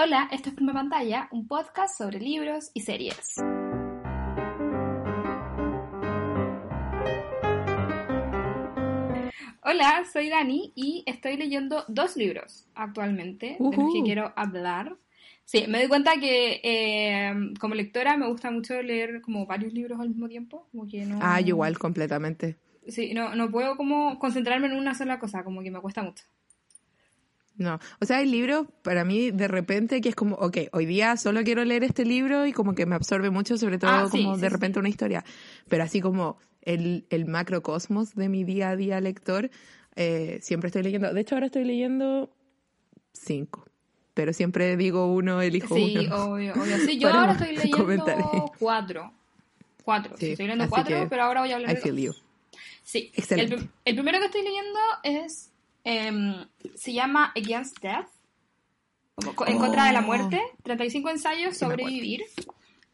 Hola, esto es Prima Pantalla, un podcast sobre libros y series. Hola, soy Dani y estoy leyendo dos libros actualmente de los que quiero hablar. Sí, me doy cuenta que eh, como lectora me gusta mucho leer como varios libros al mismo tiempo, como que no... Ah, igual, completamente. Sí, no, no puedo como concentrarme en una sola cosa, como que me cuesta mucho. No, o sea, hay libros para mí de repente que es como, ok, hoy día solo quiero leer este libro y como que me absorbe mucho, sobre todo Ah, sí, como sí, de sí. repente una historia. Pero así como el, el macrocosmos de mi día a día lector, eh, siempre estoy leyendo. De hecho, ahora estoy leyendo cinco, pero siempre digo uno, elijo Sí, uno. obvio, obvio. Sí, yo ahora estoy leyendo cuatro. Cuatro, sí, Sí, estoy leyendo cuatro, pero ahora voy a hablar I de feel dos. you. Sí, Excelente. El, el primero que estoy leyendo es, em, se llama Against Death, en contra de la Oh. muerte, 35 ensayos sobre vivir.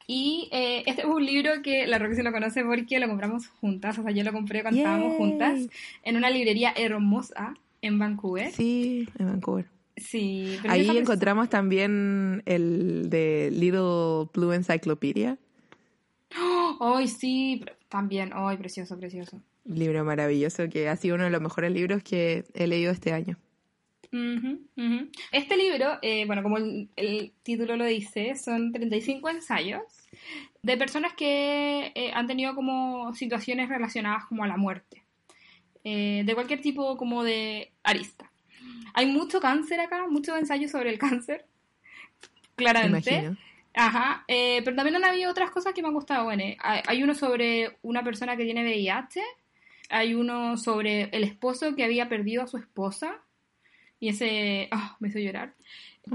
Y eh, este es un libro que la Roxy lo conoce porque lo compramos juntas, o sea, yo lo compré cuando estábamos juntas en una librería hermosa en Vancouver. Sí, en Vancouver. Sí, pero Ahí encontramos también el de Little Blue Encyclopedia, Ay, sí, también, ay, precioso, precioso. Libro maravilloso que ha sido uno de los mejores libros que he leído este año. Este libro, eh, bueno, como el, el título lo dice, son 35 ensayos de personas que eh, han tenido como situaciones relacionadas como a la muerte, eh, de cualquier tipo como de arista. Hay mucho cáncer acá, muchos ensayos sobre el cáncer, Me claramente. imagino. Ajá, pero también han habido otras cosas que me han gustado. Bueno, hay, hay uno sobre una persona que tiene VIH, hay uno sobre el esposo que había perdido a su esposa y ese ah, me hizo llorar.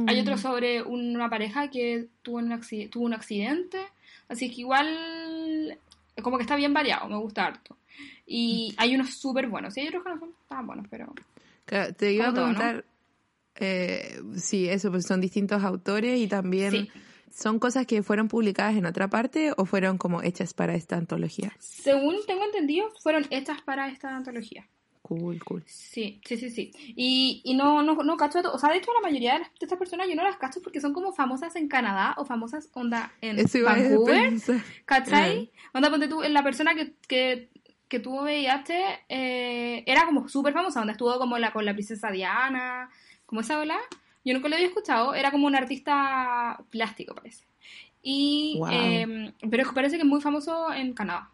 Hay otro Mm. sobre una pareja que tuvo un, tuvo un accidente, así que igual como que está bien variado, me gusta harto. Y hay unos súper buenos, y hay otros que no son tan buenos, pero... Claro, te iba a Como todo, ¿no? preguntar, eh, sí, eso, pues son distintos autores y también Sí. Son cosas que fueron publicadas en otra parte o fueron como hechas para esta antología. Según tengo entendido, fueron hechas para esta antología. Cool, cool. Sí, sí, sí, sí. Y, y no, no, no cacho, o sea, de hecho la mayoría de, las- de estas personas yo no las cacho porque son como famosas en Canadá o famosas onda en Eso Vancouver. ¿cachai? Onda, ponte tú, la persona que, que, que tuvo VIH eh, era como súper famosa, onda estuvo como la, con la princesa Diana, como esa ola. Yo nunca lo había escuchado, era como un artista plástico, parece. Y, Wow. eh, pero parece que es muy famoso en Canadá.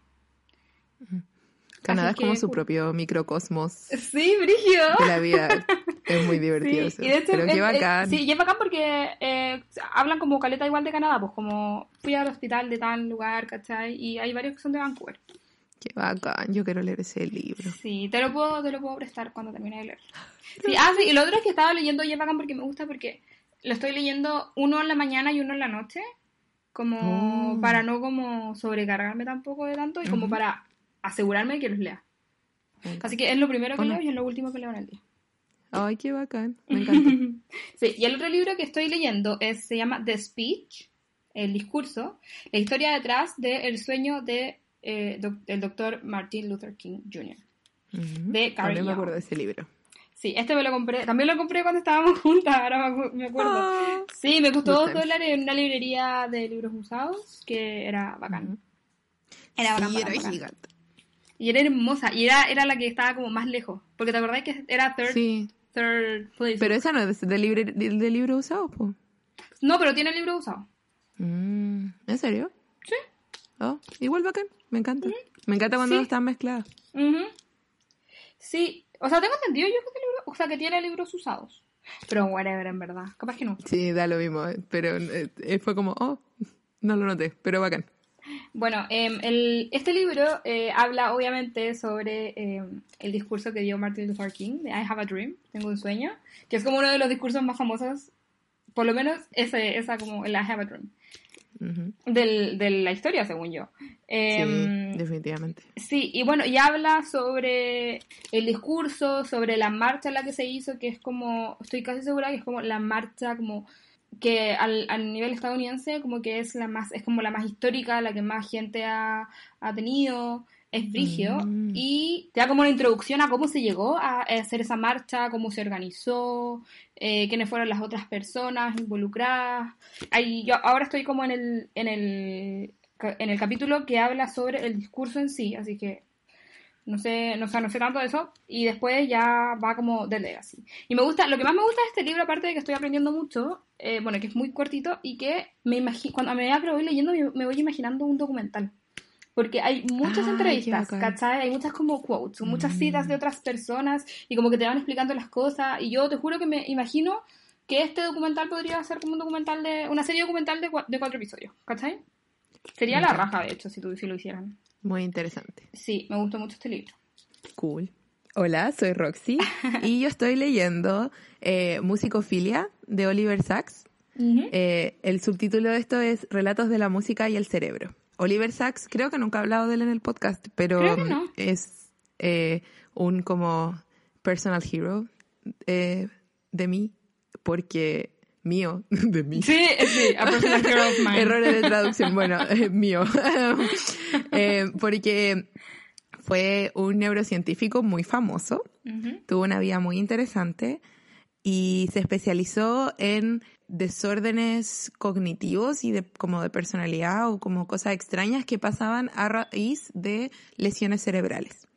Canadá Así es como que, su propio microcosmos Sí, Brigio. de la vida. Es muy divertido eso. Sí, y de hecho, Pero es- qué es- sí, y es bacán porque eh, hablan como caleta igual de Canadá, pues como fui al hospital de tal lugar, ¿cachai? Y hay varios que son de Vancouver. Qué bacán. Yo quiero leer ese libro. Sí, te lo puedo, te lo puedo prestar cuando termine de leer. Sí, ah, sí, y lo otro es que estaba leyendo y es bacán porque me gusta porque lo estoy leyendo uno en la mañana y uno en la noche, como Oh. para no como sobrecargarme tampoco de tanto y como para asegurarme de que los lea. Así que es lo primero que leo y es lo último que leo en el día. Ay, qué bacán. Me encanta. Sí, y el otro libro que estoy leyendo es, se llama The Speech, el discurso, la historia detrás del sueño de, eh, doc- del doctor Martin Luther King Jr. De Carrie También me acuerdo de ese libro. Sí, este me lo compré, también lo compré cuando estábamos juntas, ahora me, acu- me acuerdo. Ah. Sí, me costó dos dólares en una librería de libros usados, que era bacán. Era bacán, Sí, bacán, era bacán. gigante. Y era hermosa, y era, era la que estaba como más lejos, porque te acordás que era third, Sí, third place. pero esa no es de, libre, de, de libro usado, po. No, pero tiene libro usado. Mm, ¿En serio? Sí. Oh, igual bacán. Me encanta. Me encanta cuando Sí. están mezcladas. Ujú. Sí, o sea, tengo entendido yo que, tiene libro- o sea, que tiene libros usados. Pero whatever, en verdad. Capaz que no. Sí, da lo mismo. eh, Pero eh, eh, fue como, oh, no lo noté, pero bacán. Bueno, em, el- este libro eh, habla obviamente sobre em, el discurso que dio Martin Luther King de I Have a Dream, Tengo un sueño, que es como uno de los discursos más famosos por lo menos ese, esa como la Have a Dream. Del, de la historia, según yo. Em, sí, definitivamente. Sí, y bueno, y habla sobre el discurso, sobre la marcha en la que se hizo, que es como, estoy casi segura que es como la marcha como que al, al nivel estadounidense como que es la más, es como la más histórica, la que más gente ha, ha tenido, es brigio, Mm. y te da como una introducción a cómo se llegó a hacer esa marcha, cómo se organizó, eh, quiénes fueron las otras personas involucradas. Ahí yo ahora estoy como en el, en el en el capítulo que habla sobre el discurso en sí, así que no sé, no, sé, no sé tanto de eso, y después ya va como de legacy. Y me gusta, lo que más me gusta de este libro, aparte de que estoy aprendiendo mucho, eh, bueno, que es muy cortito, y que me imagino, cuando lo voy leyendo, me, me voy imaginando un documental. Porque hay muchas Ah, entrevistas. ¿cachai? Hay muchas como quotes, muchas citas de otras personas, y como que te van explicando las cosas, y yo te juro que me imagino que este documental podría ser como un documental de, una serie documental de, de cuatro episodios, ¿cachai? Sería la raja, de hecho, si, tú, si lo hicieran. Muy interesante. Sí, me gustó mucho este libro. Cool. Hola, soy Roxy y yo estoy leyendo eh, Musicofilia de Oliver Sacks. Eh, el subtítulo de esto es Relatos de la música y el cerebro. Oliver Sacks, creo que nunca he hablado de él en el podcast, pero no. es eh, un como personal hero eh, de mí, porque mío, de mí. Sí, eh, sí, a personal hero of mine. Errores de traducción, bueno, eh, mío. Porque fue un neurocientífico muy famoso, tuvo una vida muy interesante y se especializó en desórdenes cognitivos y de como de personalidad o como cosas extrañas que pasaban a raíz de lesiones cerebrales.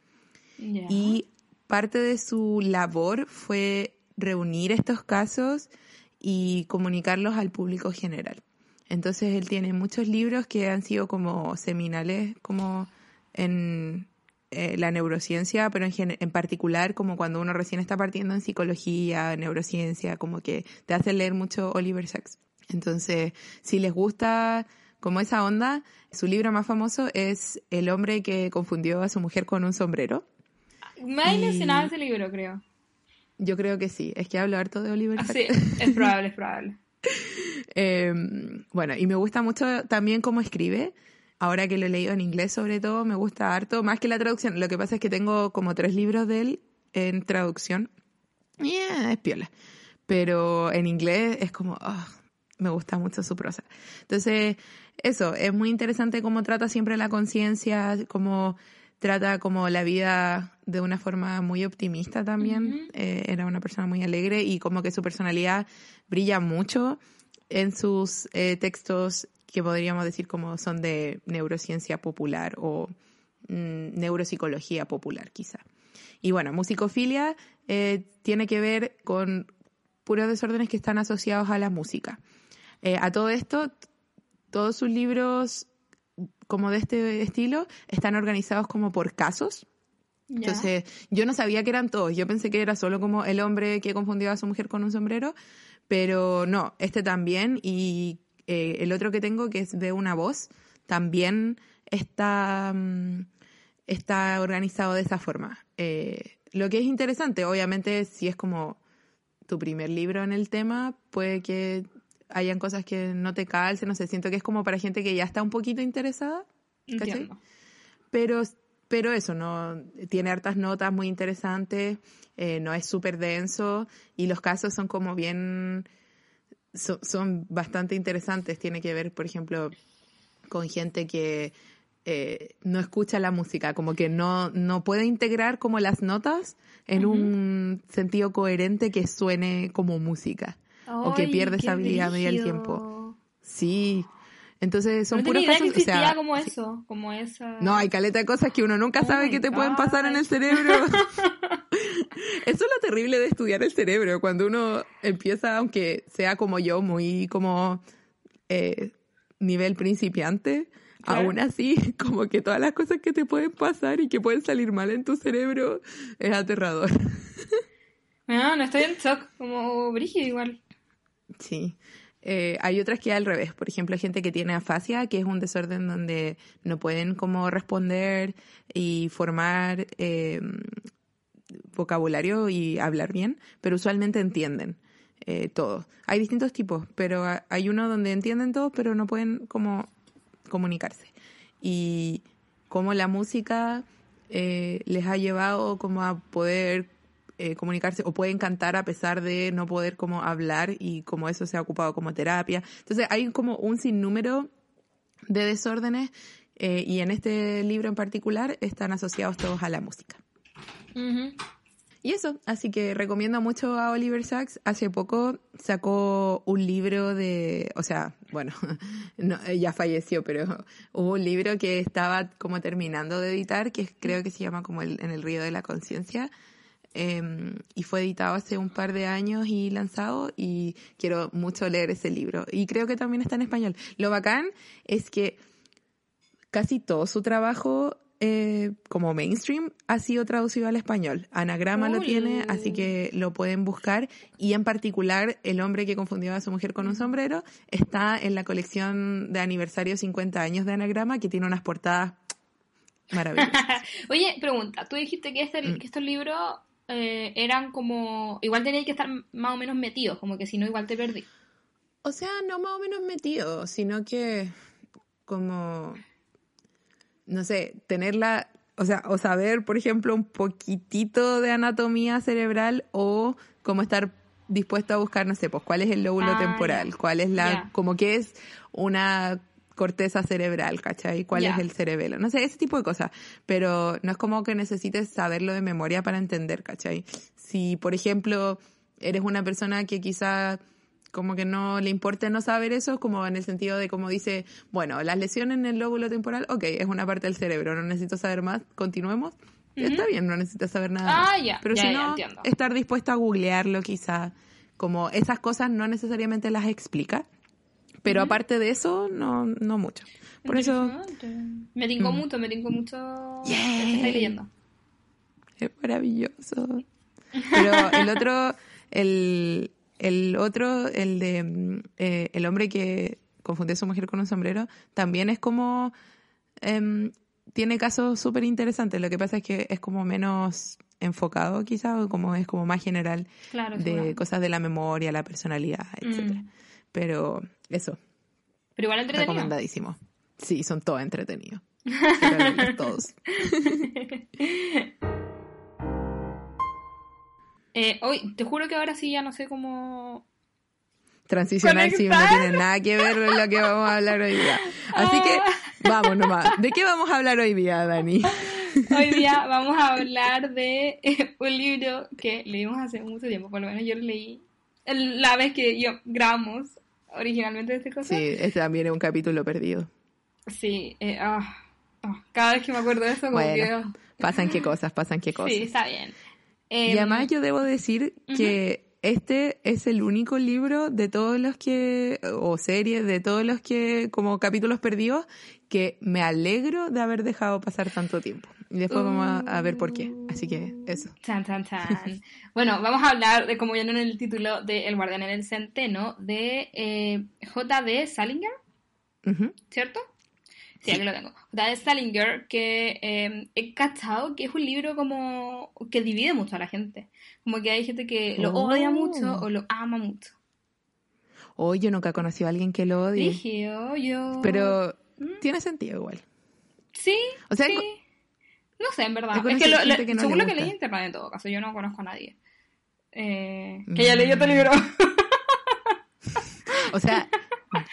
Y parte de su labor fue reunir estos casos y comunicarlos al público general. Entonces él tiene muchos libros que han sido como seminales, como en eh, la neurociencia, pero en, gen- en particular como cuando uno recién está partiendo en psicología, neurociencia, como que te hace leer mucho Oliver Sacks. Entonces, si les gusta como esa onda, su libro más famoso es El hombre que confundió a su mujer con un sombrero. Me ha mencionado ese libro, creo. Yo creo que sí, es que hablo harto de Oliver Ah, Sacks. Sí, es probable, es probable. Eh, bueno, y me gusta mucho también cómo escribe. Ahora que lo he leído en inglés, sobre todo, me gusta harto, más que la traducción. Lo que pasa es que tengo como tres libros de él en traducción. Y eh, es piola. Pero en inglés es como, ah, me gusta mucho su prosa. Entonces, eso, es muy interesante cómo trata siempre la conciencia, cómo trata como la vida de una forma muy optimista también. Eh, era una persona muy alegre y como que su personalidad brilla mucho en sus eh, textos que podríamos decir como son de neurociencia popular o mm, neuropsicología popular quizá. Y bueno, musicofilia eh, tiene que ver con puros desórdenes que están asociados a la música. Eh, a todo esto, todos sus libros como de este estilo están organizados como por casos. Entonces, yo no sabía que eran todos. Yo pensé que era solo como el hombre que confundió a su mujer con un sombrero, pero no, este también. Y eh, el otro que tengo, que es de una voz, también está, mm, está organizado de esa forma. Eh, lo que es interesante, obviamente, si es como tu primer libro en el tema, puede que hayan cosas que no te calcen, no sé, siento que es como para gente que ya está un poquito interesada. ¿cachai? Pero, pero eso, no tiene hartas notas muy interesantes, eh, no es súper denso y los casos son como bien, so- son bastante interesantes. Tiene que ver, por ejemplo, con gente que eh, no escucha la música, como que no, no puede integrar como las notas en un sentido coherente que suene como música. o que pierde esa habilidad del brígido. tiempo. Sí. Entonces son no puros que casos, o sea, existía como eso, como esa... no, hay caleta de cosas que uno nunca Oh sabe que te pueden pasar en el cerebro. Eso es lo terrible de estudiar el cerebro, cuando uno empieza, aunque sea como yo, muy como eh, nivel principiante, Claro. aún así, como que todas las cosas que te pueden pasar y que pueden salir mal en tu cerebro es aterrador. No, no estoy en shock, como brígido igual. Sí. Eh, hay otras que al revés. Por ejemplo, hay gente que tiene afasia, que es un desorden donde no pueden como responder y formar eh, vocabulario y hablar bien, pero usualmente entienden. eh, todo. Hay distintos tipos, pero ha- hay uno donde entienden todos, pero no pueden como comunicarse. Y cómo la música eh, les ha llevado como a poder eh, comunicarse o pueden cantar a pesar de no poder como hablar y como eso se ha ocupado como terapia. Entonces hay como un sinnúmero de desórdenes eh, y en este libro en particular están asociados todos a la música. Ujú. Y eso, así que recomiendo mucho a Oliver Sacks. Hace poco sacó un libro de, o sea, bueno, no, ya falleció, pero hubo un libro que estaba como terminando de editar, que creo que se llama como el, En el río de la conciencia. eh, y fue editado hace un par de años y lanzado y quiero mucho leer ese libro. Y creo que también está en español. Lo bacán es que casi todo su trabajo eh, como mainstream ha sido traducido al español. Anagrama lo Cool. tiene, así que lo pueden buscar. Y en particular, El hombre que confundió a su mujer con un sombrero está en la colección de aniversario 50 años de Anagrama, que tiene unas portadas maravillosas. Oye, pregunta, tú dijiste que, este, Mm. que estos libros eh, eran como, igual tenías que estar más o menos metidos, como que si no igual te perdí. O sea, no más o menos metido, sino que como, no sé, tenerla, o sea, o saber, por ejemplo, un poquitito de anatomía cerebral o como estar dispuesto a buscar, no sé, pues cuál es el lóbulo Ah, temporal, cuál es la, como que es una corteza cerebral, ¿cachai? ¿Cuál es el cerebelo? No sé, ese tipo de cosas. Pero no es como que necesites saberlo de memoria para entender, ¿cachai? Si, por ejemplo, eres una persona que quizá como que no le importa no saber eso, como en el sentido de como dice, bueno, las lesiones en el lóbulo temporal, ok, es una parte del cerebro, no necesito saber más, continuemos. Está bien, no necesitas saber nada. Ah, más. ya, Pero si no, estar dispuesto a googlearlo quizá, como esas cosas no necesariamente las explica, pero aparte de eso, no, no mucho. Por eso. Me tincó Mm. mucho, me tincó mucho que estáis leyendo. es maravilloso. Pero el otro, el, el otro, el de mm, eh, el hombre que confundió a su mujer con un sombrero, también es como em, tiene casos súper interesantes. Lo que pasa es que es como menos enfocado quizá, o como es como más general Claro, de cosas de la memoria, la personalidad, etcétera. Mm. Pero eso, Pero igual entretenido. recomendadísimo. Sí, son todos entretenidos. Todos. Eh, hoy, te juro que ahora sí ya no sé cómo... Transicional sí no tiene nada que ver con lo que vamos a hablar hoy día. Así que vamos nomás. ¿De qué vamos a hablar hoy día, Dani? Hoy día vamos a hablar de eh, un libro que leímos hace mucho tiempo, por lo menos yo lo leí el- la vez que yo grabamos originalmente este cosa. Sí, este también es un capítulo perdido. Sí, eh, ah, ah, cada vez que me acuerdo de eso, como Bueno, pasan qué cosas, pasan qué cosas. Sí, está bien. Y Em, además yo debo decir que este es el único libro de todos los que, o serie, de todos los que, como capítulos perdidos, que me alegro de haber dejado pasar tanto tiempo. Y después vamos a, ver por qué. Así que eso. Chan, chan, chan. bueno, vamos a hablar, de como vieron en el título de El Guardián en el Centeno, de eh, J.D. Salinger, Ujú. ¿cierto? Sí, aquí lo tengo. J.D. Salinger, que eh, he cachado que es un libro como que divide mucho a la gente. Como que hay gente que lo Oh. odia mucho o lo ama mucho. Hoy yo nunca he conocido a alguien que lo odie. Dije, oh, yo... Pero Mm. tiene sentido igual. Sí, O sea, sí. No sé, en verdad. Es que, lo, que no según lo que leí en internet en todo caso, yo no conozco a nadie. Eh, que ya leyó este Mm. libro. O sea,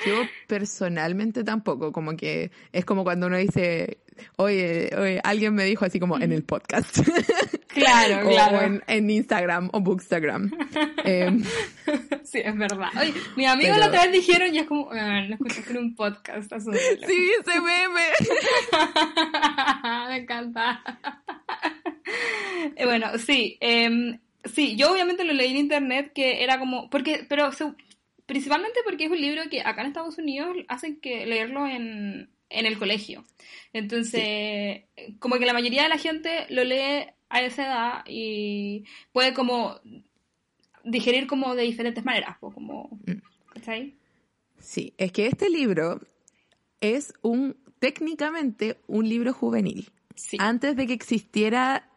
yo personalmente tampoco, como que es como cuando uno dice, oye, oye, alguien me dijo así como en el podcast. claro, o, claro. en, en Instagram o Bookstagram. Em, Sí, es verdad. Oye, mis amigos Pero- la otra vez dijeron y es como, "Ah, lo escuchaste en un podcast. asúmelo". sí, ese meme. Me encanta. Eh, bueno, sí. em, sí, yo obviamente lo leí en internet que era como. porque Pero se- principalmente porque es un libro que acá en Estados Unidos hacen que leerlo en, en el colegio. Entonces, como que la mayoría de la gente lo lee a esa edad y puede como digerir como de diferentes maneras, pues como. Mm. ¿Cachai? Sí, es que este libro es un, técnicamente, un libro juvenil. Sí. Antes de que existiera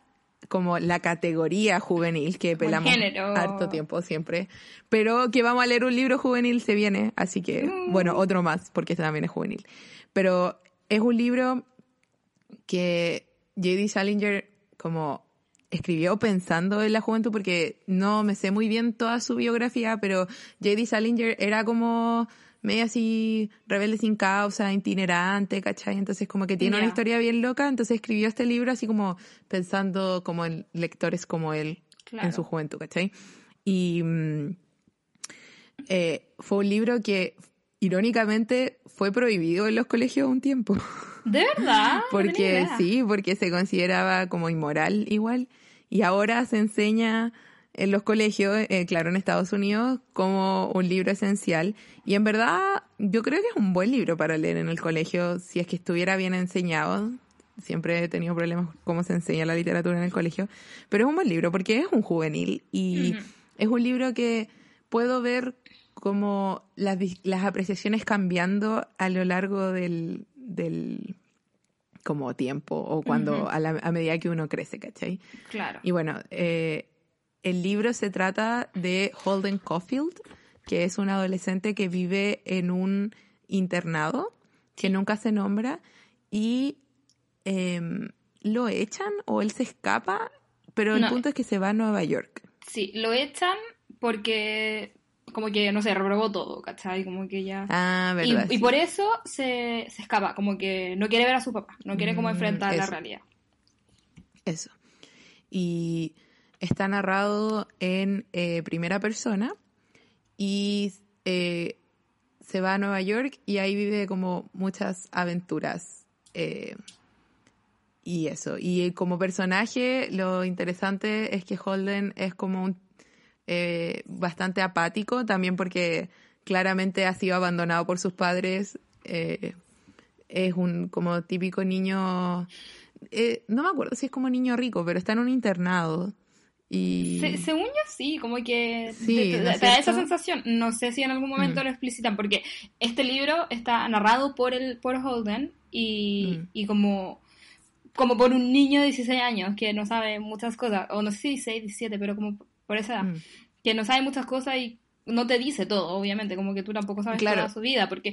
como la categoría juvenil que pelamos harto tiempo siempre, pero que vamos a leer un libro juvenil se viene, así que Mm. bueno, otro más porque este también es juvenil. Pero es un libro que J.D. Salinger como escribió pensando en la juventud porque no me sé muy bien toda su biografía, pero J.D. Salinger era como medio así rebelde sin causa, itinerante, ¿cachai? Entonces como que tiene una historia bien loca, entonces escribió este libro así como pensando como en lectores como él Claro. en su juventud, ¿cachai? Y mm, eh, fue un libro que irónicamente fue prohibido en los colegios un tiempo. ¿De verdad? Porque sí, porque se consideraba como inmoral igual. Y ahora se enseña en los colegios, eh, claro, en Estados Unidos, como un libro esencial. Y en verdad, yo creo que es un buen libro para leer en el colegio, si es que estuviera bien enseñado. Siempre he tenido problemas con cómo se enseña la literatura en el colegio. Pero es un buen libro porque es un juvenil y Ujú. es un libro que puedo ver como las, las apreciaciones cambiando a lo largo del, del como tiempo o cuando Ujú. a, la- a medida que uno crece, ¿cachai? Claro. Y bueno, eh, el libro se trata de Holden Caulfield, que es un adolescente que vive en un internado que nunca se nombra y em, lo echan o él se escapa, pero el No. punto es que se va a Nueva York. Sí, lo echan porque como que, no sé, reprobó todo, ¿cachai? Como que ya... Ah, verdad. y sí. por eso se, se escapa, como que no quiere ver a su papá, no quiere como Mm, enfrentar la realidad. Eso. Y está narrado en eh, primera persona y eh, se va a Nueva York y ahí vive como muchas aventuras. eh, y eso. Y como personaje, lo interesante es que Holden es como un bastante apático, también porque claramente ha sido abandonado por sus padres. es un como típico niño no me acuerdo si es como niño rico, pero está en un internado. Y Se- según yo sí, como que Sí, te, te- ¿no te da esa sensación. No sé si en algún momento Mm. lo explicitan, porque este libro está narrado por el por Holden y, Mm. y como, como por un niño de 16 años que no sabe muchas cosas, o no sé si 16, 17, pero como por esa edad, Mm. que no sabe muchas cosas y no te dice todo, obviamente, como que tú tampoco sabes Claro. toda su vida, porque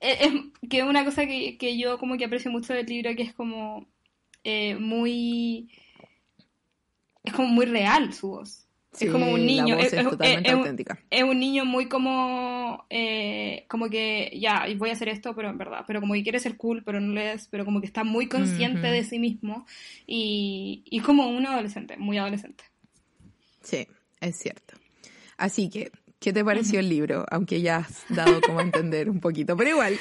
es, es que una cosa que, que yo como que aprecio mucho del libro que es como eh, muy es como muy real su voz Sí, es como un niño es, es totalmente es auténtica. es un niño muy como eh, como que ya voy a hacer esto pero en verdad pero como que quiere ser cool pero no lo es pero como que está muy consciente de sí mismo y, y como un adolescente muy adolescente Sí, es cierto. Así que, ¿qué te pareció el libro? Aunque ya has dado como a entender un poquito, pero igual.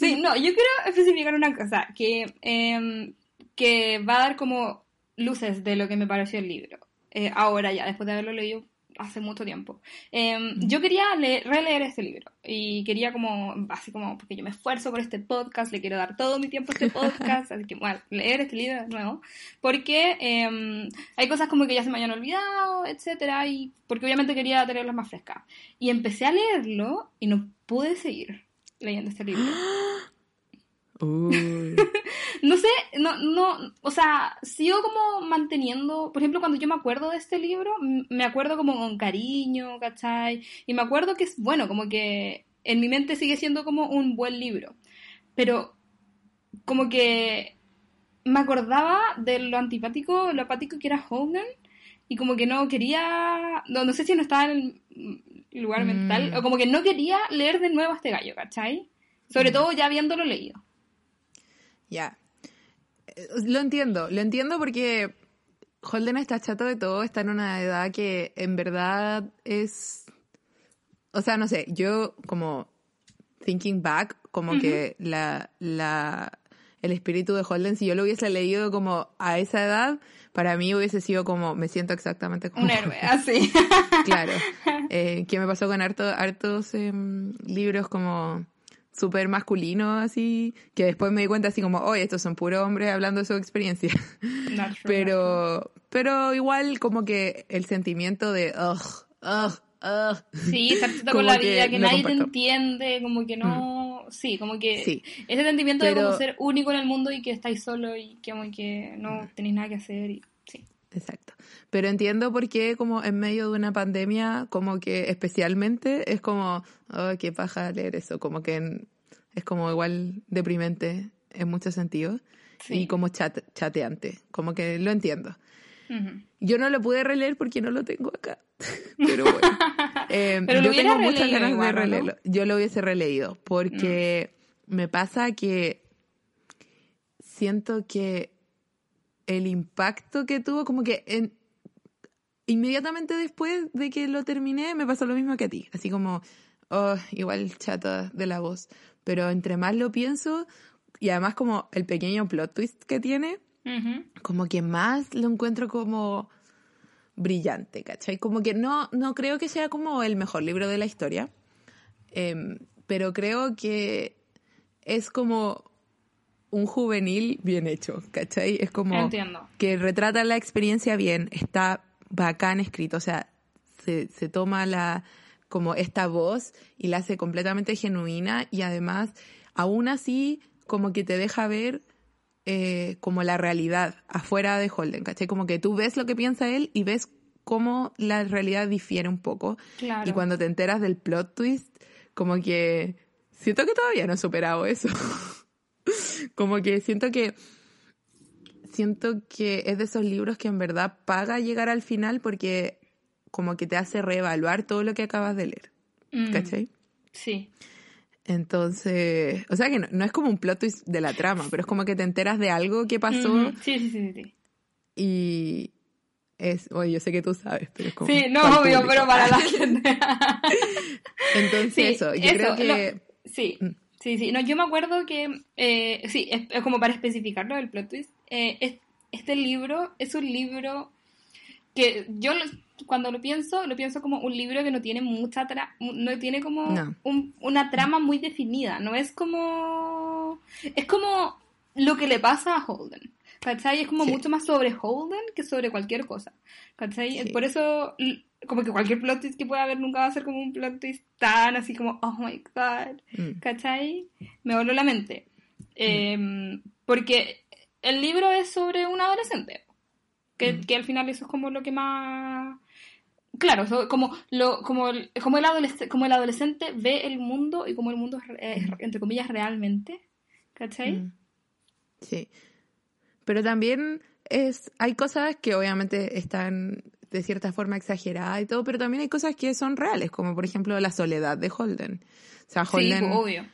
Sí, no, yo quiero especificar una cosa, que, em, que va a dar como luces de lo que me pareció el libro. Eh, ahora ya, después de haberlo leído hace mucho tiempo. Em, yo quería le- releer este libro y quería como, así como, porque yo me esfuerzo por este podcast, le quiero dar todo mi tiempo a este podcast, así que bueno, leer este libro de nuevo, porque em, hay cosas como que ya se me hayan olvidado, etcétera, y porque obviamente quería tenerlas más frescas. Y empecé a leerlo y no pude seguir leyendo este libro. No sé, no, no, o sea, sigo como manteniendo, por ejemplo, cuando yo me acuerdo de este libro, me acuerdo como con cariño, ¿cachai? Y me acuerdo que es bueno, como que en mi mente sigue siendo como un buen libro, pero como que me acordaba de lo antipático, lo apático que era Hogan, y como que no quería, no, no sé si no estaba en el lugar Mm. mental, o como que no quería leer de nuevo a este gallo, ¿cachai? Sobre todo ya habiéndolo leído. Ya. Eh, Lo entiendo, lo entiendo porque Holden está chato de todo, está en una edad que en verdad es... O sea, no sé, yo como thinking back, como que la, la, el espíritu de Holden, si yo lo hubiese leído como a esa edad, para mí hubiese sido como, me siento exactamente como... Un héroe, así. Claro. Eh, ¿Qué me pasó con harto, hartos em, libros como súper masculinos, así, que después me di cuenta así como, oye, estos son puros hombres hablando de su experiencia. Pero, pero igual como que el sentimiento de, ugh, ugh, ugh. Sí, estar con la vida, que nadie te entiende, como que no... Sí, como que Sí. ese sentimiento de como ser único en el mundo y que estáis solo y que como que no tenéis nada que hacer y... Exacto. Pero entiendo por qué como en medio de una pandemia, como que especialmente es como, oh, qué paja leer eso, como que es como igual deprimente en muchos sentidos y como chat, chateante, como que lo entiendo. Yo no lo pude releer porque no lo tengo acá. Pero bueno. Eh, yo tengo muchas ganas de releerlo. Yo lo hubiese releído porque mm. me pasa que siento que el impacto que tuvo, como que en, inmediatamente después de que lo terminé, me pasó lo mismo que a ti. Así como, oh, igual chata de la voz. Pero entre más lo pienso, y además como el pequeño plot twist que tiene, como que más lo encuentro como brillante, ¿cachai? Como que no, no creo que sea como el mejor libro de la historia, em, pero creo que es como un juvenil bien hecho, ¿cachai? Es como que retrata la experiencia bien, está bacán escrito, o sea, se, se toma la como esta voz y la hace completamente genuina y además, aún así, como que te deja ver eh, como la realidad afuera de Holden, ¿cachai? Como que tú ves lo que piensa él y ves cómo la realidad difiere un poco. Y cuando te enteras del plot twist, como que siento que todavía no he superado eso. como que siento que siento que es de esos libros que en verdad paga llegar al final porque como que te hace reevaluar todo lo que acabas de leer. Mm. ¿Cachai? Sí. Entonces, o sea que no, es como un plot twist de la trama, pero es como que te enteras de algo que pasó. Sí, sí, sí, sí. Y es, oye, yo sé que tú sabes, pero es como. Sí, no, obvio, pero para la gente. Entonces, eso, yo creo que. sí. Mm. Sí, sí, no, yo me acuerdo que, eh, sí, es, como para especificarlo el plot twist, eh, este libro es un libro que yo cuando lo pienso, lo pienso como un libro que no tiene mucha trama, no tiene como una trama muy definida, no es como, es como lo que le pasa a Holden. ¿Cachai? Es como mucho más sobre Holden que sobre cualquier cosa. ¿Cachai? Por eso, como que cualquier plot twist que pueda haber nunca va a ser como un plot twist tan así como, oh my god. Mm. ¿Cachai? Me voló la mente. Mm. Em, porque el libro es sobre un adolescente. Que, que, al final eso es como lo que más claro como lo como el, como el adolescente como el adolescente ve el mundo y como el mundo es, entre comillas realmente ¿cachai? Mm. sí pero también es hay cosas que obviamente están de cierta forma exageradas y todo pero también hay cosas que son reales como por ejemplo la soledad de Holden o sea Holden sí, obvio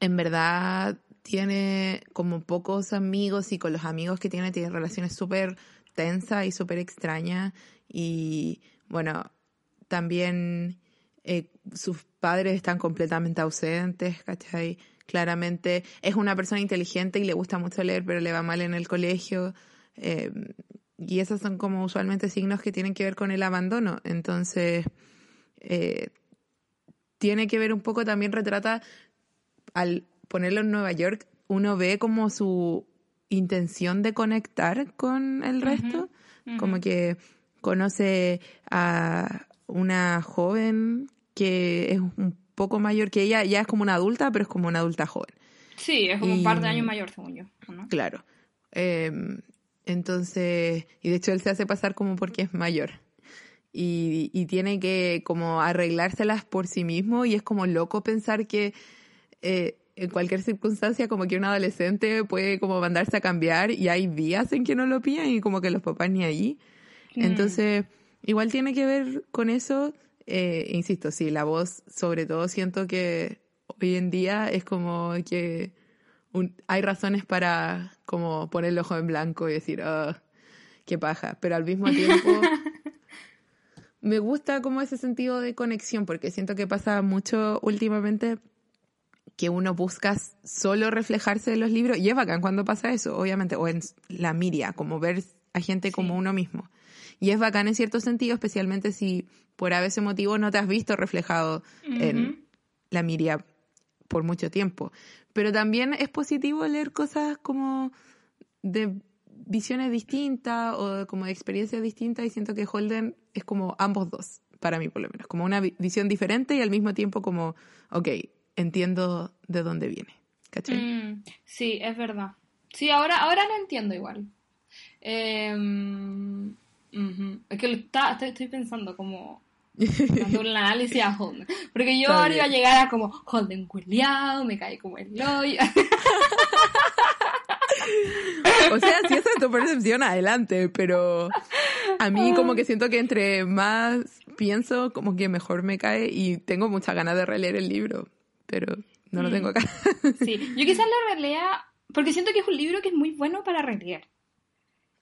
en verdad tiene como pocos amigos y con los amigos que tiene tiene relaciones súper tensas y súper extrañas y bueno, también eh, sus padres están completamente ausentes, ¿cachai? Claramente es una persona inteligente y le gusta mucho leer, pero le va mal en el colegio. Eh, y esos son como usualmente signos que tienen que ver con el abandono. Entonces, eh, tiene que ver un poco, también retrata, al ponerlo en Nueva York, uno ve como su intención de conectar con el resto, como que conoce a una joven que es un poco mayor que ella, ya es como una adulta, pero es como una adulta joven. Sí, es como un par de años mayor, según yo. Claro. Em, entonces, y de hecho él se hace pasar como porque es mayor. Y, y, tiene que como arreglárselas por sí mismo y es como loco pensar que eh, en cualquier circunstancia como que un adolescente puede como mandarse a cambiar y hay días en que no lo pillan y como que los papás ni allí. Mm. Entonces, igual tiene que ver con eso. Eh, insisto, sí, la voz, sobre todo, siento que hoy en día es como que hay razones para como poner el ojo en blanco y decir, oh, qué paja. Pero al mismo tiempo, me gusta como ese sentido de conexión, porque siento que pasa mucho últimamente que uno busca solo reflejarse en los libros, y es bacán cuando pasa eso, obviamente, o en la miria, como ver a gente como uno mismo. Y es bacán en cierto sentido, especialmente si por a veces motivo no te has visto reflejado en la Miria por mucho tiempo. Pero también es positivo leer cosas como de visiones distintas o como de experiencias distintas y siento que Holden es como ambos dos, para mí por lo menos, como una visión diferente y al mismo tiempo como, ok, entiendo de dónde viene. ¿Cachai? Mm, sí, es verdad. Sí, ahora, ahora lo entiendo igual. Em. Es que lo está- estoy, pensando como un análisis a. Porque yo Está ahora iba a llegar a como Holden culiao, me cae como el hoyo. O sea, si esa es tu percepción, adelante, pero a mí como que siento que entre más pienso, como que mejor me cae y tengo muchas ganas de releer el libro, pero no lo Mm. tengo acá. Sí, yo quizás lo relea porque siento que es un libro que es muy bueno para releer.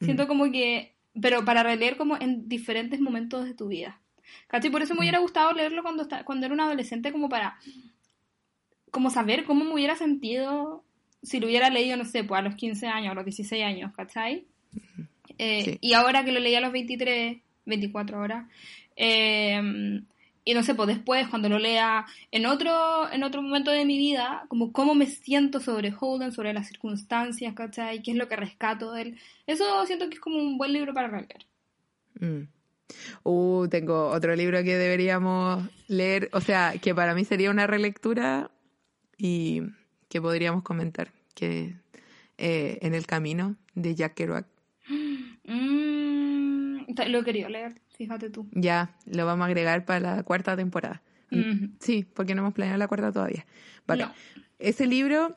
Siento como que, pero para releer como en diferentes momentos de tu vida. ¿Cachai? Por eso me hubiera gustado leerlo cuando, cuando era un adolescente como para como saber cómo me hubiera sentido si lo hubiera leído, no sé, pues a los 15 años, a los 16 años, ¿cachai? Eh, Sí. Y ahora que lo leí a los 23, 24 horas, eh, y no sé, pues después cuando lo lea en otro, en otro momento de mi vida, como cómo me siento sobre Holden, sobre las circunstancias, ¿cachai? ¿Qué es lo que rescato de él? Eso siento que es como un buen libro para releer. Mm. Uh, tengo otro libro que deberíamos leer, o sea, que para mí sería una relectura y que podríamos comentar, que eh, En el Camino de Jack Kerouac. Mm, lo he querido leer, fíjate tú. Ya, lo vamos a agregar para la cuarta temporada. Ujú. Sí, porque no hemos planeado la cuarta todavía. Vale. No. Ese libro,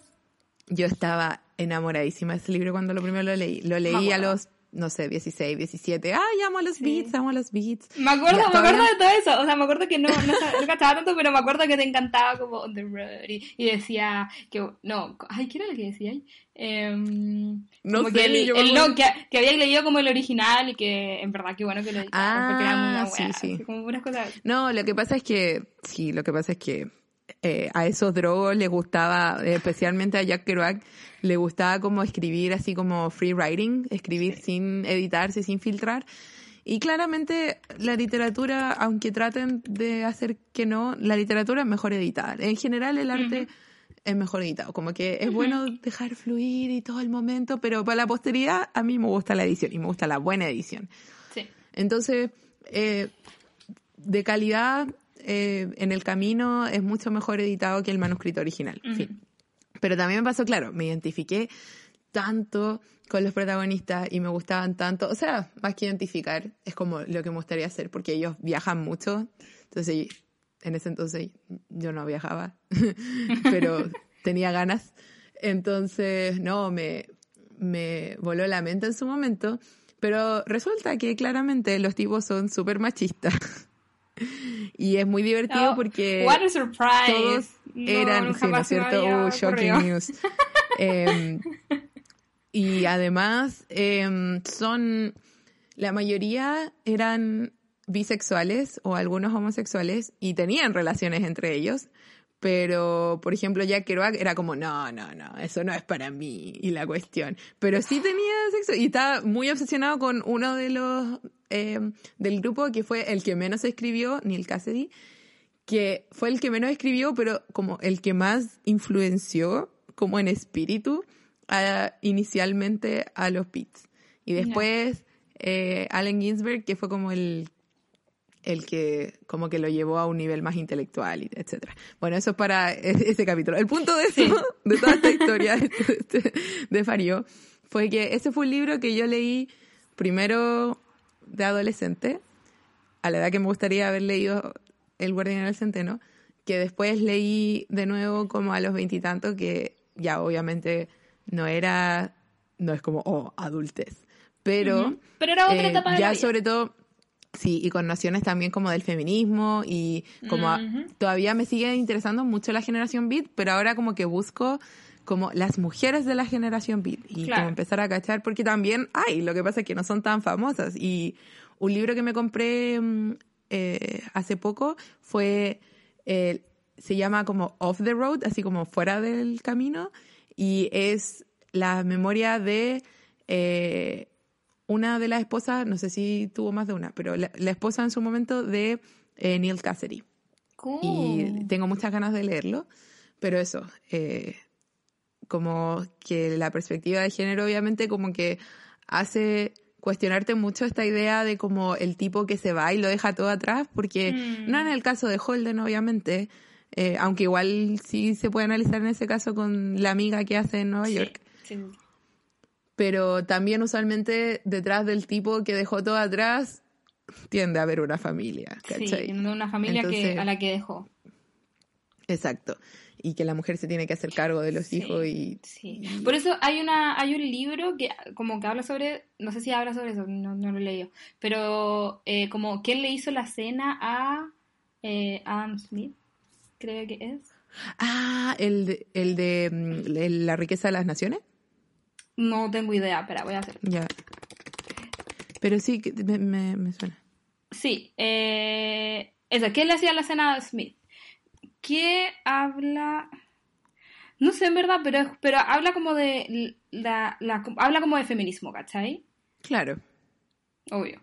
yo estaba enamoradísima de ese libro cuando lo primero lo leí. Lo leí a los, no sé, 16, 17. Ay, amo a los Sí. beats, amo a los beats. Me acuerdo, Ya, me acuerdo de todo eso. O sea, me acuerdo que no, no, no cachaba tanto, pero me acuerdo que te encantaba como On the Road. Y, y decía que. No, ay, ¿qué era lo que decía ahí? Em, No sé, que, el, yo acuerdo. no, que, que había leído como el original y que en verdad qué bueno que lo editaron. porque era Ah, una sí, wea, sí. así como unas cosas. No, lo que pasa es que, sí, lo que pasa es que eh, a esos drogos les gustaba, eh, especialmente a Jack Kerouac, le gustaba como escribir así como free writing, escribir sin editarse, sin filtrar. Y claramente la literatura, aunque traten de hacer que no, la literatura es mejor editada. En general el arte es mejor editado. Como que es bueno dejar fluir y todo el momento, pero para la posteridad a mí me gusta la edición y me gusta la buena edición. Sí. Entonces, eh, de calidad, eh, en el camino es mucho mejor editado que el manuscrito original. Ujú. Fin. Pero también me pasó, claro, me identifiqué tanto con los protagonistas y me gustaban tanto, o sea, más que identificar, es como lo que me gustaría hacer, porque ellos viajan mucho, entonces en ese entonces yo no viajaba, pero tenía ganas, entonces, no, me, me voló la mente en su momento, pero resulta que claramente los tipos son súper machistas. Y es muy divertido Oh, porque What a surprise. todos No, eran, nunca sí, ¿no es cierto? Uh, shocking news. Em, y además em, son, la mayoría eran bisexuales o algunos homosexuales y tenían relaciones entre ellos. Pero, por ejemplo, Jack Kerouac era como, no, no, no, eso no es para mí y la cuestión. Pero sí tenía sexo y estaba muy obsesionado con uno de los em, del grupo que fue el que menos escribió, Neil Cassidy, que fue el que menos escribió, pero como el que más influenció, como en espíritu, a- inicialmente a los Beats. Y después eh, Allen Ginsberg, que fue como el el que como que lo llevó a un nivel más intelectual, etcétera. Bueno, eso es para e- ese capítulo. El punto de eso, de toda esta historia de, de, de Fario, fue que ese fue un libro que yo leí primero de adolescente, a la edad que me gustaría haber leído El Guardián del Centeno, que después leí de nuevo como a los veintitantos, que ya obviamente no era, no es como, oh, adultez, pero... Ujú. Pero era otra eh, etapa de ya la vida. sobre todo sí y con nociones también como del feminismo y como a- Ujú. todavía me sigue interesando mucho la generación beat pero ahora como que busco como las mujeres de la generación beat y Claro. como empezar a cachar porque también hay lo que pasa es que no son tan famosas y un libro que me compré mm, eh, hace poco fue eh, se llama como off the road así como fuera del camino y es la memoria de eh, una de las esposas, no sé si tuvo más de una, pero la, la esposa en su momento de eh, Neil Cassidy. Cool. Y tengo muchas ganas de leerlo, pero eso, eh, como que la perspectiva de género obviamente como que hace cuestionarte mucho esta idea de como el tipo que se va y lo deja todo atrás, porque Mm. no en el caso de Holden obviamente, eh, aunque igual sí se puede analizar en ese caso con la amiga que hace en Nueva Sí, York, sí. pero también usualmente detrás del tipo que dejó todo atrás tiende a haber una familia, ¿cachai? Sí, una familia que, a la que dejó. Exacto. Y que la mujer se tiene que hacer cargo de los Sí. hijos y... Sí. Por eso hay una hay un libro que como que habla sobre, no sé si habla sobre eso, no, no lo he leído, pero eh, como quién le hizo la cena a eh, Adam Smith, creo que es. Ah, el de, el de mm, el- la riqueza de las naciones. No tengo idea, espera, voy a hacer. Ya. Pero sí, me, me, me suena. Sí, eh, eso, ¿quién le hacía la cena a Smith? ¿Qué habla? No sé en verdad, pero, pero habla como de la, la- habla como de feminismo, ¿cachai? Claro. Obvio.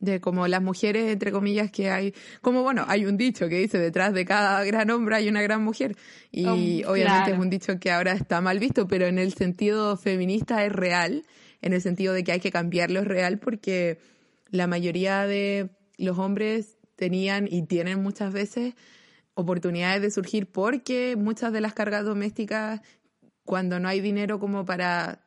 De como las mujeres, entre comillas, que hay. Como bueno, hay un dicho que dice: detrás de cada gran hombre hay una gran mujer. Y Oh, obviamente claro. es un dicho que ahora está mal visto, pero en el sentido feminista es real. En el sentido de que hay que cambiarlo es real porque la mayoría de los hombres tenían y tienen muchas veces oportunidades de surgir porque muchas de las cargas domésticas, cuando no hay dinero como para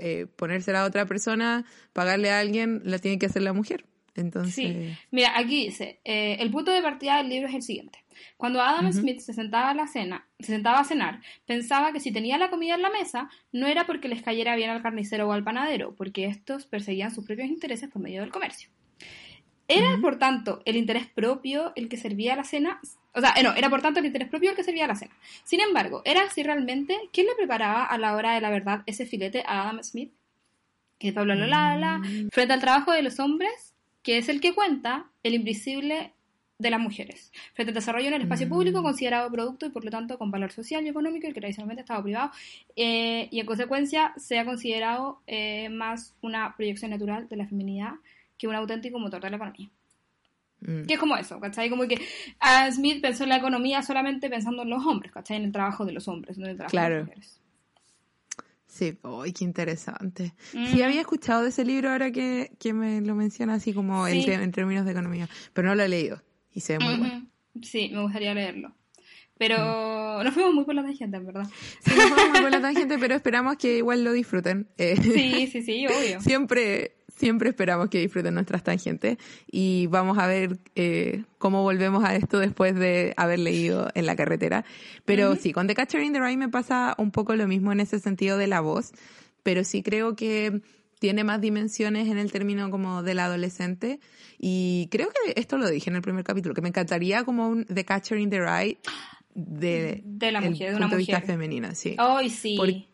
eh, ponérsela a otra persona, pagarle a alguien, la tiene que hacer la mujer. Entonces, Sí, mira, aquí dice, eh, el punto de partida del libro es el siguiente. Cuando Adam. Smith se sentaba a la cena, se sentaba a cenar, pensaba que si tenía la comida en la mesa, no era porque les cayera bien al carnicero o al panadero, porque estos perseguían sus propios intereses por medio del comercio. Era, por tanto, el interés propio el que servía la cena, o sea, eh, no, era por tanto el interés propio el que servía la cena. Sin embargo, ¿era así realmente? ¿Quién le preparaba a la hora de la verdad ese filete a Adam Smith? Que Pablo Lala, Mm. frente al trabajo de los hombres, que es el que cuenta el invisible de las mujeres, frente al desarrollo en el espacio Mm. público considerado producto y por lo tanto con valor social y económico, el que tradicionalmente estaba privado, eh, y en consecuencia se ha considerado eh, más una proyección natural de la feminidad que un auténtico motor de la economía. mm, Que es como eso, ¿cachai? Como que Smith pensó en la economía solamente pensando en los hombres, ¿cachai? En el trabajo de los hombres, no en el trabajo de Claro. las mujeres. sí, ¡ay, qué interesante! Mm. Sí, había escuchado de ese libro ahora que, que me lo menciona así como Sí. te- en términos de economía, pero no lo he leído y se ve muy bueno. Ujú. Sí, me gustaría leerlo. Pero Mm. nos fuimos muy por la tangente, en verdad. Sí, nos fuimos muy por la tangente, pero esperamos que igual lo disfruten. Eh, Sí, sí, sí, obvio. siempre, siempre esperamos que disfruten nuestras tangentes y vamos a ver eh, cómo volvemos a esto después de haber leído en la carretera. Pero sí, con The Catcher in the Rye me pasa un poco lo mismo en ese sentido de la voz, pero sí creo que tiene más dimensiones en el término como del adolescente y creo que esto lo dije en el primer capítulo, que me encantaría como un The Catcher in the Rye de, De la mujer, de una punto de vista mujer. femenina, sí. Ay, sí.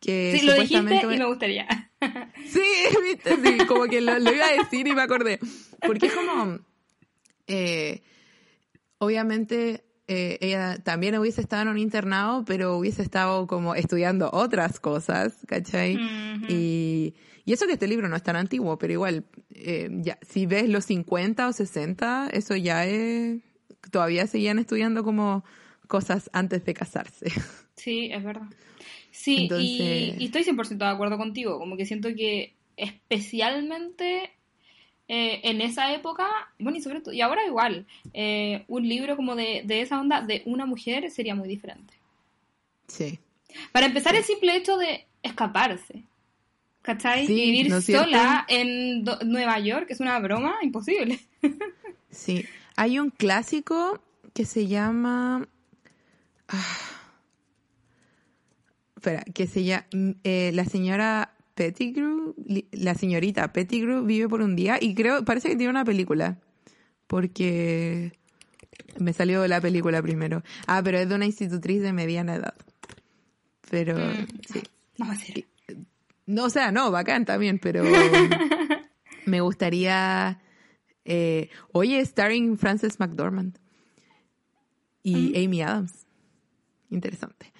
Que sí, lo dijiste supuestamente- y me gustaría. Sí, viste, sí, como que lo, lo iba a decir y me acordé. Porque es como, eh, obviamente, eh, ella también hubiese estado en un internado, pero hubiese estado como estudiando otras cosas, ¿cachai? Ujú. Y, y eso que este libro no es tan antiguo, pero igual, eh, ya, si ves los 50 o 60, eso ya es, todavía seguían estudiando como cosas antes de casarse. Sí, es verdad. Sí, y- Entonces- y, estoy 100% de acuerdo contigo. Como que siento que especialmente eh, en esa época, bueno, y sobre todo, y ahora igual, eh, un libro como de, de esa onda de una mujer sería muy diferente. Sí. Para empezar, el simple hecho de escaparse. ¿Cachai? Sí, y vivir sola en Do- Nueva York es una broma imposible. Sí, hay un clásico que se llama... ah, espera, que se llama... la señora Pettigrew, la señorita Pettigrew vive por un día y creo, parece que tiene una película, porque me salió la película primero. Ah, pero es de una institutriz de mediana edad. Pero, Mm. sí. No a o sea, no, bacán también, pero me gustaría. Eh, oye, starring Frances McDormand y Amy Adams. Interesante.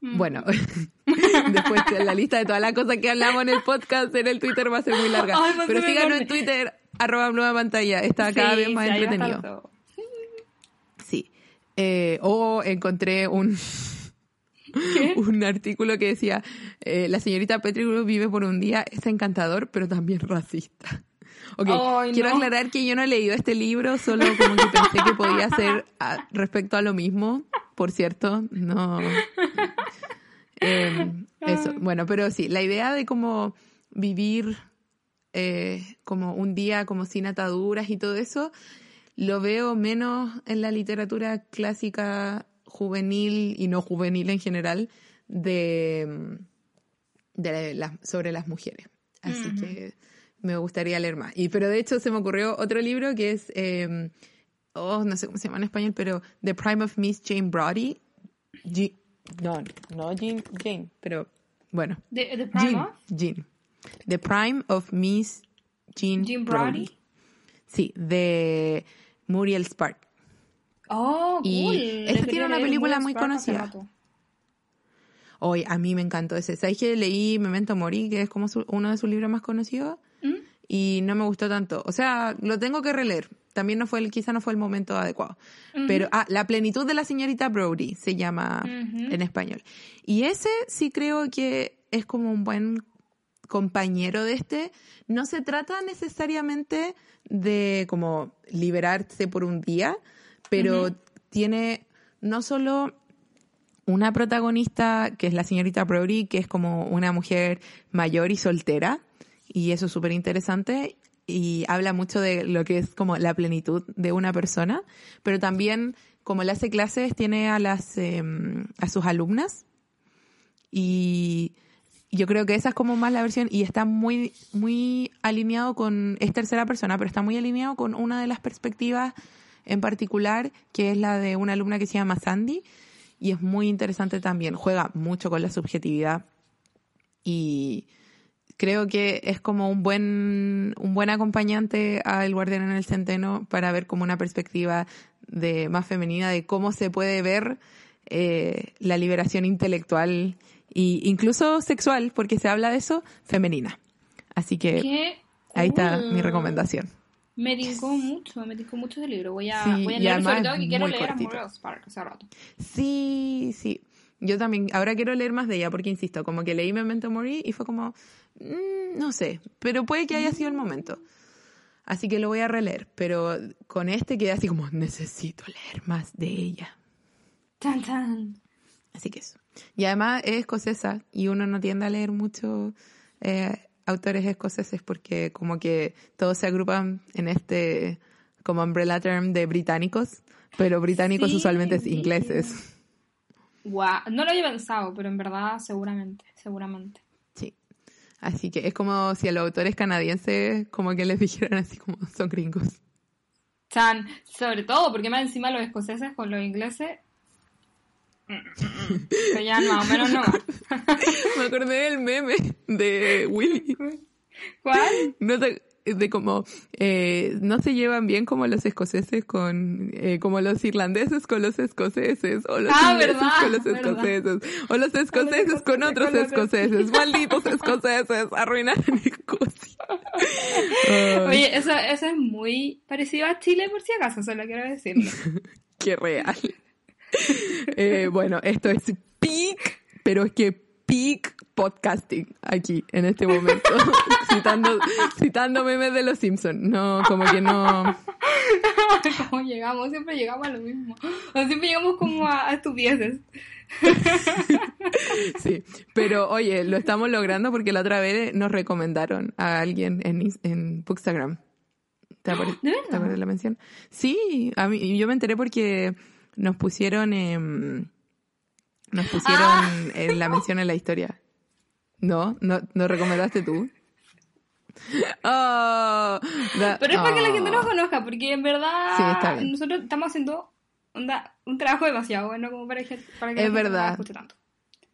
Mm. Bueno, después de la lista de todas las cosas que hablamos en el podcast, en el Twitter va a ser muy larga. Ay, pero síganos en Twitter, arroba nueva pantalla. Está cada Sí, vez más entretenido. Sí. Eh, o encontré un, un artículo que decía, eh, la señorita Pettigrew vive por un día, es encantador, pero también racista. Quiero no. aclarar que yo no he leído este libro, solo como que pensé que podía ser respecto a lo mismo, por cierto, no... Eh, Eso, bueno, pero sí, la idea de como vivir eh, como un día como sin ataduras y todo eso, lo veo menos en la literatura clásica juvenil y no juvenil en general de, de las- sobre las mujeres. Así que me gustaría leer más. Y, pero de hecho se me ocurrió otro libro que es, eh, oh, no sé cómo se llama en español, pero The Prime of Miss Jane Brody. No, no Jane, Jane, pero bueno. The, the Prime Jean, of Jean. The Prime of Miss Jean, Jean Brody. Brody. Sí, de Muriel Spark. Oh, Y cool. esta tiene una película muy Spark conocida. Hoy a mí me encantó ese. ¿Sabes que leí Memento Mori, que es como su- uno de sus libros más conocidos? ¿Mm? Y no me gustó tanto. O sea, lo tengo que releer. También no fue el, quizá no fue el momento adecuado. Pero, ah, La plenitud de la señorita Brody se llama en español. Y ese sí creo que es como un buen compañero de este. No se trata necesariamente de como liberarse por un día, pero tiene no solo una protagonista que es la señorita Brody, que es como una mujer mayor y soltera, y eso es súper interesante, y habla mucho de lo que es como la plenitud de una persona, pero también como le hace clases, tiene a las em, a sus alumnas, y yo creo que esa es como más la versión, y está muy, muy alineado con, es tercera persona, pero está muy alineado con una de las perspectivas en particular, que es la de una alumna que se llama Sandy, y es muy interesante también. Juega mucho con la subjetividad y creo que es como un buen, un buen acompañante al Guardián en el Centeno para ver como una perspectiva de más femenina de cómo se puede ver eh, la liberación intelectual e incluso sexual, porque se habla de eso, femenina. Así que Qué ahí está mi recomendación. Me tincó mucho, me tincó mucho ese libro. Voy a, Sí, voy a leer sobre todo que quiero leer cortito. a Spark hace rato. Sí, sí. Yo también, ahora quiero leer más de ella, porque insisto, como que leí Memento Mori y fue como, mm, no sé, pero puede que haya sido el momento. Así que lo voy a releer, pero con este quedé así como, necesito leer más de ella. Tan, tan. Así que eso. Y además es escocesa y uno no tiende a leer mucho eh, autores escoceses porque como que todos se agrupan en este como umbrella term de británicos, pero británicos Sí, usualmente es sí. Guau, No lo había pensado, pero en verdad seguramente, seguramente. Sí. Así que es como si a los autores canadienses como que les dijeran así como son gringos. Tan, sobre todo porque más encima los escoceses con los ingleses. mm, mm, mm, Pero ya más o menos no. Me acordé del meme de Willy. ¿Cuál? No te- de como eh, no se llevan bien como los escoceses con eh, como los irlandeses con los escoceses o los Ah, ingleses verdad, con los verdad. escoceses o los escoceses con otros con escoceses. Malditos escoceses arruinaron Escocia Oye, eso, eso es muy parecido a Chile por si acaso, solo quiero decirlo. qué real. Eh, bueno esto es peak pero es que peak podcasting aquí en este momento citando citando memes de los Simpsons no como que no ¿Cómo llegamos? Siempre llegamos a lo mismo. O siempre llegamos como a, a estupideces. Sí, pero oye, lo estamos logrando porque la otra vez nos recomendaron a alguien en, en Bookstagram. ¿Te acuerdas, ¿De ¿Te verdad? acuerdas de la mención? Sí, a mí, yo me enteré porque nos pusieron em, nos pusieron Ah. en la mención en la historia. ¿No? ¿No, ¿no recomendaste tú? Oh, Pero es para que la gente oh. nos conozca, porque en verdad Sí, está bien. nosotros estamos haciendo onda- un trabajo demasiado bueno como para que, para que Es la gente verdad. nos escuche tanto.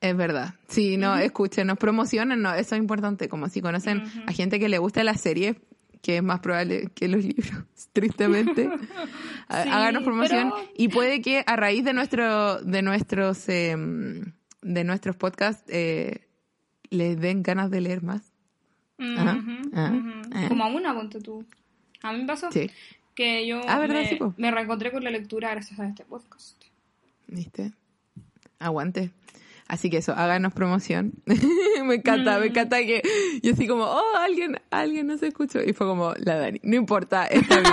Es verdad. Sí, no, escúchenos, promocionen, no, eso es importante. Como si conocen a gente que le gusta la serie, que es más probable que los libros, tristemente. Sí, Háganos promoción. pero- Y puede que a raíz de nuestro, de nuestros, em, de nuestros podcasts, eh, les den ganas de leer más. Ajá, ajá. Como a una, ponte tú. A mí me pasó Sí, que yo Ah, me, Sí, me reencontré con la lectura gracias a este podcast. ¿viste? Aguante. Así que eso, háganos promoción. me encanta, Mm. me encanta que yo así como, oh, alguien, alguien no se escuchó. Y fue como, la Dani, no importa, está bien.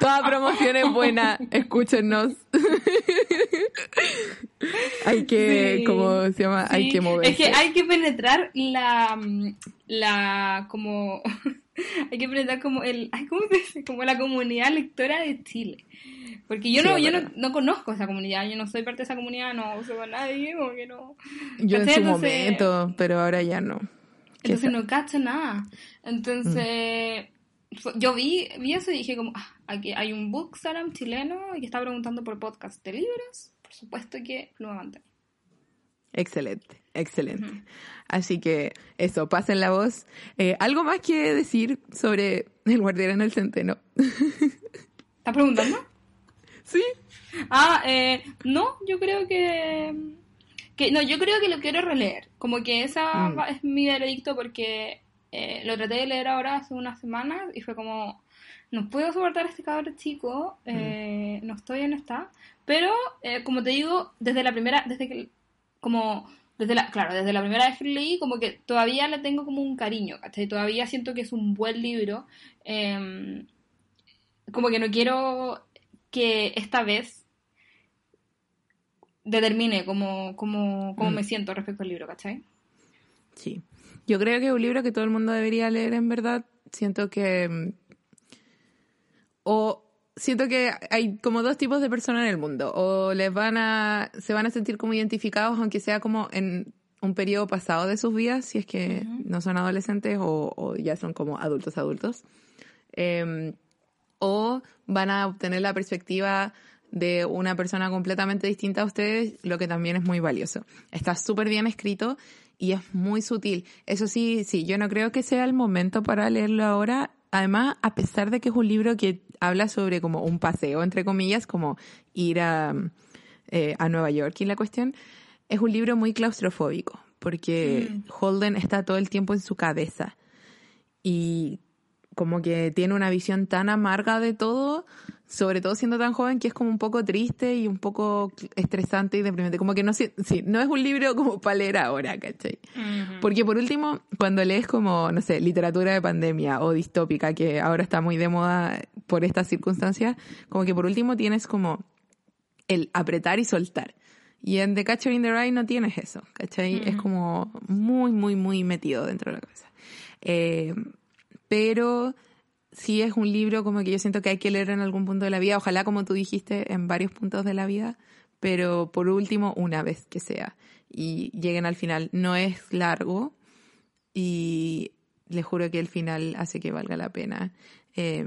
Toda promoción es buena, escúchenos. hay que, Sí. ¿cómo se llama? Hay que moverse. Es que hay que penetrar la, mm, la, como, hay que penetrar como el, ay, ¿cómo se dice? Como la comunidad lectora de Chile. Porque yo Sí, no, yo no, no conozco esa comunidad, yo no soy parte de esa comunidad, no uso con nadie, como que no. Yo en su Entonces- momento, pero ahora ya no. ¿Qué Entonces no cacho nada. Entonces, fue- yo vi, vi eso y dije como, ah, aquí hay un bookstagram chileno que está preguntando por podcast de libros. Por supuesto que lo va a mantener. Excelente, excelente. Así que eso, pasen la voz. Eh, ¿Algo más que decir sobre el guardián en el centeno? ¿Estás preguntando? sí. Ah, eh, no, yo creo que, que... No, yo creo que lo quiero releer. Como que esa Mm. es mi veredicto porque eh, lo traté de leer ahora hace unas semanas y fue como... No puedo soportar a este cabrón chico, eh, no estoy en esta. Pero, eh, como te digo, desde la primera... Desde que... Como... Desde la, claro, desde la primera vez que lo leí, como que todavía le tengo como un cariño, ¿cachai? Todavía siento que es un buen libro. em, como que no quiero que esta vez determine cómo, cómo, cómo Mm. me siento respecto al libro, ¿cachai? Sí. Yo creo que es un libro que todo el mundo debería leer en verdad. Siento que... mm, O siento que hay como dos tipos de personas en el mundo. O les van a... se van a sentir como identificados, aunque sea como en un periodo pasado de sus vidas, si es que Ujú. no son adolescentes o, o ya son como adultos adultos. Em, o van a obtener la perspectiva de una persona completamente distinta a ustedes, lo que también es muy valioso. Está súper bien escrito y es muy sutil. Eso sí, sí, yo no creo que sea el momento para leerlo ahora. Además, a pesar de que es un libro que habla sobre como un paseo, entre comillas, como ir a, eh, a Nueva York y la cuestión, es un libro muy claustrofóbico, porque Mm. Holden está todo el tiempo en su cabeza y como que tiene una visión tan amarga de todo, sobre todo siendo tan joven, que es como un poco triste y un poco estresante y deprimente. Como que no, sí, no es un libro como para leer ahora, ¿cachai? Porque por último, cuando lees como, no sé, literatura de pandemia o distópica, que ahora está muy de moda por estas circunstancias, como que por último tienes como el apretar y soltar. Y en The Catcher in the Rye no tienes eso, ¿cachai? Es como muy, muy, muy metido dentro de la cabeza. Eh, pero sí es un libro como que yo siento que hay que leer en algún punto de la vida, ojalá como tú dijiste, en varios puntos de la vida, pero por último una vez que sea y lleguen al final. No es largo y les juro que el final hace que valga la pena. Eh,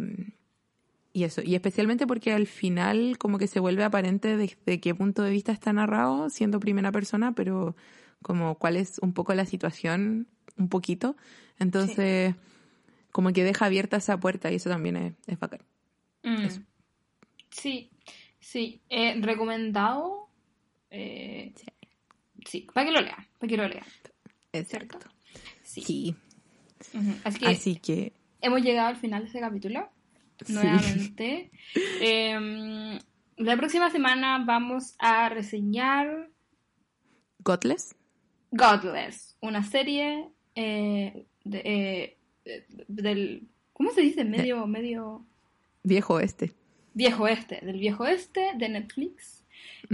y eso, y especialmente porque al final como que se vuelve aparente desde qué punto de vista está narrado, siendo primera persona, pero como cuál es un poco la situación, un poquito. Entonces, como que deja abierta esa puerta y eso también es, es bacán. Mm. Eso. Sí, sí. Eh, recomendado. eh, sí, para que lo lean, para que lo lean. Exacto. Sí. Sí. Así que Así que, hemos llegado al final de este capítulo. Sí. Nuevamente. Em, la próxima semana vamos a reseñar Godless. Godless, una serie eh, de, eh, del... ¿Cómo se dice? Medio, medio Viejo este. viejo este, del viejo este de Netflix,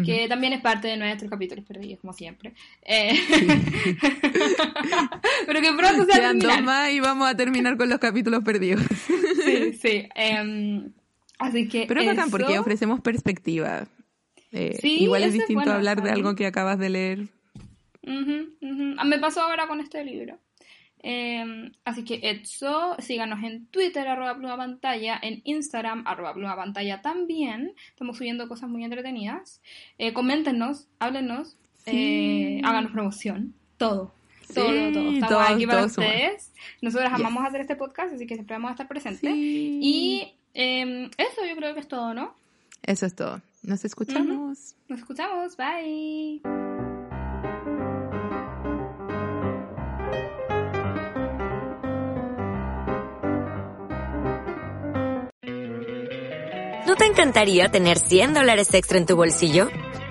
que también es parte de nuestros capítulos perdidos, como siempre. Eh, pero que pronto se Quedan dos más y vamos a terminar con los capítulos perdidos. Sí, sí. em, así que Pero es bacán eso- porque ofrecemos perspectiva. Eh, Sí, igual es distinto bueno, hablar de algo que acabas de leer. Me pasó ahora con este libro. Eh, así que eso, síganos en Twitter, arroba pluma pantalla, en Instagram, arroba pluma pantalla también. Estamos subiendo cosas muy entretenidas. Eh, coméntenos, háblenos, Sí. eh, háganos promoción, todo. Todo, Sí, todo. Estamos todo- aquí para todo suma. ustedes. Nosotros Yes. amamos hacer este podcast, así que siempre vamos a estar presentes. Sí. Y eh, eso yo creo que es todo, ¿no? Eso es todo. Nos escuchamos. Nos escuchamos, bye. ¿No te encantaría tener 100 dólares extra en tu bolsillo?